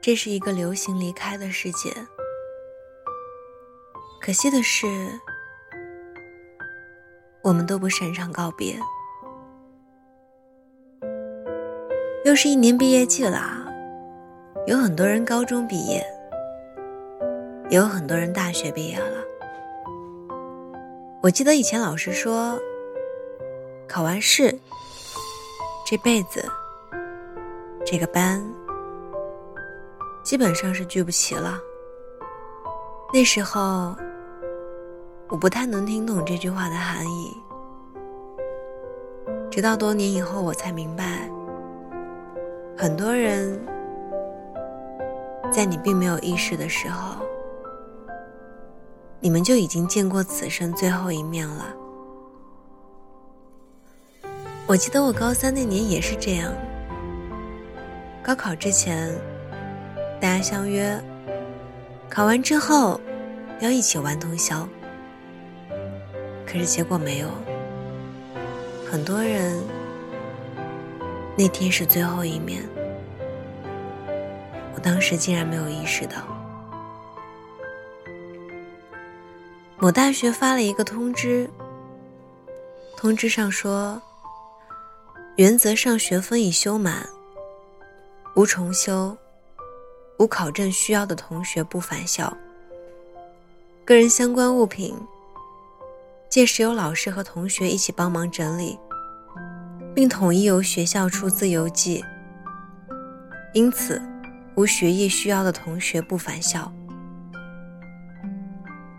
这是一个流行离开的世界。可惜的是，我们都不擅长告别。又是一年毕业季啦，有很多人高中毕业，也有很多人大学毕业了。我记得以前老师说，考完试，这辈子，这个班，基本上是聚不齐了。那时候，我不太能听懂这句话的含义，直到多年以后，我才明白。很多人，在你并没有意识的时候，你们就已经见过此生最后一面了。我记得我高三那年也是这样。高考之前，大家相约，考完之后要一起玩通宵。可是结果没有，很多人。那天是最后一面，我当时竟然没有意识到。某大学发了一个通知，通知上说，原则上学分已修满，无重修，无考证需要的同学不返校。个人相关物品，届时由老师和同学一起帮忙整理。并统一由学校出自邮寄，因此无学业需要的同学不返校。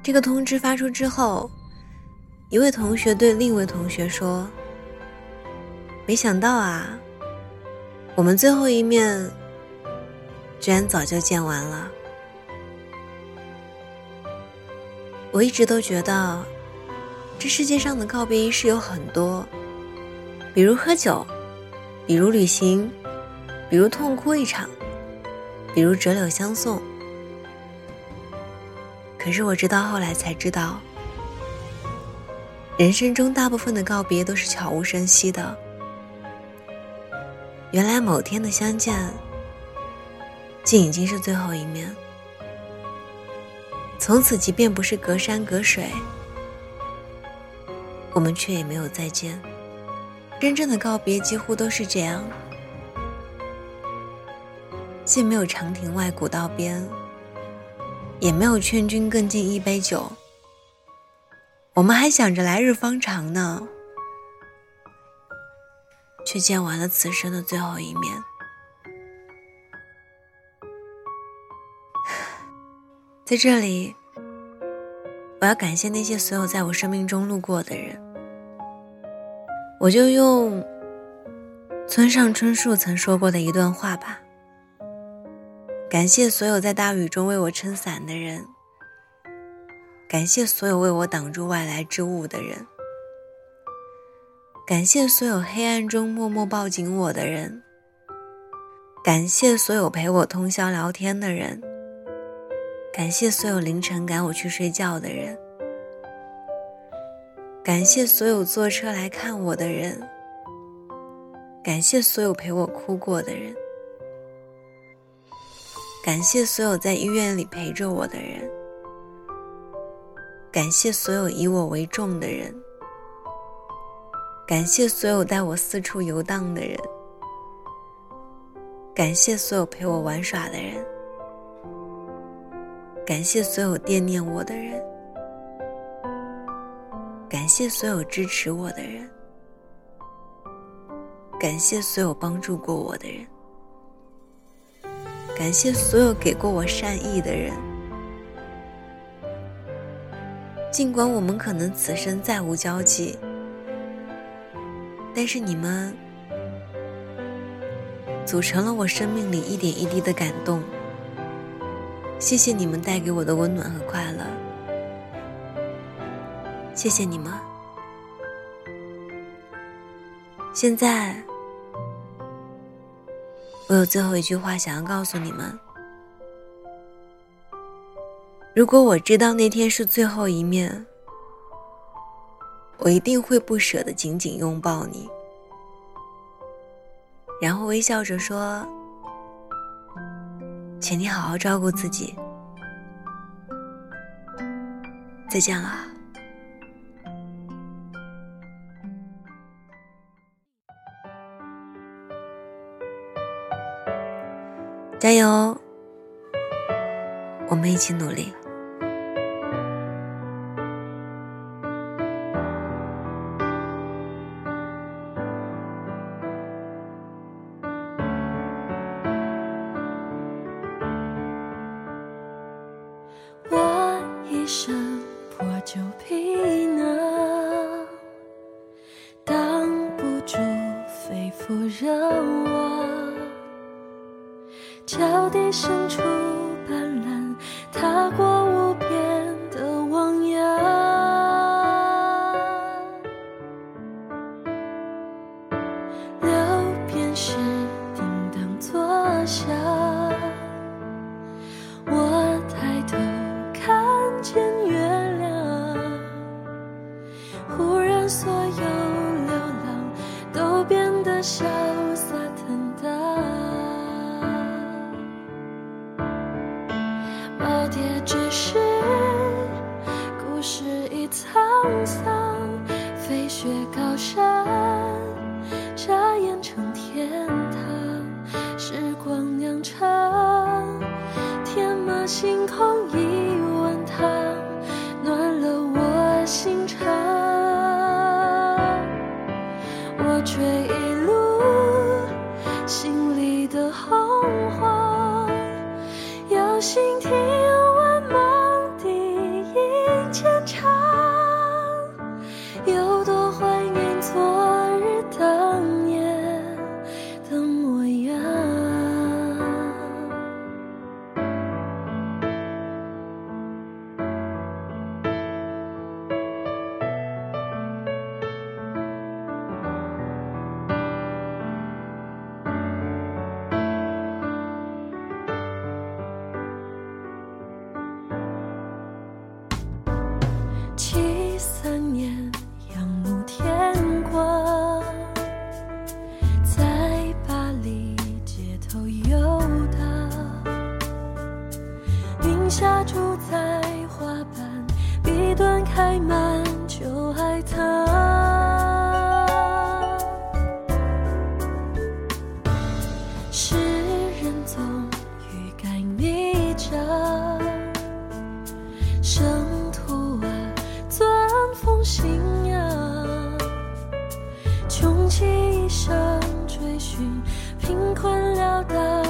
这个通知发出之后，一位同学对另一位同学说：“没想到啊，我们最后一面居然早就见完了。”我一直都觉得，这世界上的告别仪式有很多。比如喝酒，比如旅行，比如痛哭一场，比如折柳相送。可是我直到后来才知道，人生中大部分的告别都是悄无声息的。原来某天的相见，竟已经是最后一面。从此，即便不是隔山隔水，我们却也没有再见。真正的告别几乎都是这样，既没有长亭外古道边，也没有劝君更尽一杯酒。我们还想着来日方长呢，却见完了此生的最后一面。在这里，我要感谢那些所有在我生命中路过的人。我就用村上春树曾说过的一段话吧。感谢所有在大雨中为我撑伞的人，感谢所有为我挡住外来之物的人，感谢所有黑暗中默默抱紧我的人，感谢所有陪我通宵聊天的人，感谢所有凌晨赶我去睡觉的人。感谢所有坐车来看我的人，感谢所有陪我哭过的人，感谢所有在医院里陪着我的人，感谢所有以我为重的人，感谢所有带我四处游荡的人，感谢所有陪我玩耍的人，感谢所有惦念我的人。感谢所有支持我的人，感谢所有帮助过我的人，感谢所有给过我善意的人。尽管我们可能此生再无交集，但是你们组成了我生命里一点一滴的感动。谢谢你们带给我的温暖和快乐。谢谢你们。现在，我有最后一句话想要告诉你们：如果我知道那天是最后一面，我一定会不舍得紧紧拥抱你，然后微笑着说：“请你好好照顾自己。再见了，加油！我们一起努力。旧皮囊，挡不住肺腑热望，脚底深处。所有流浪都变得潇洒坦荡。下住在花瓣，笔端开满旧海棠。诗人总欲盖弥彰，生徒啊，钻风信仰，穷其一生追寻贫困潦倒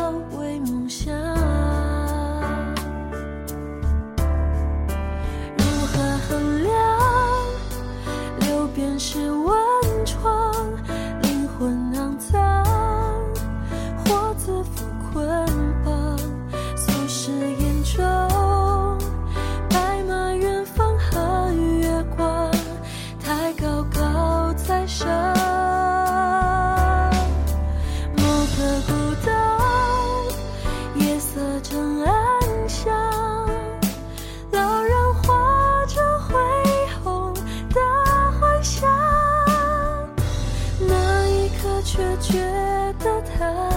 却觉得太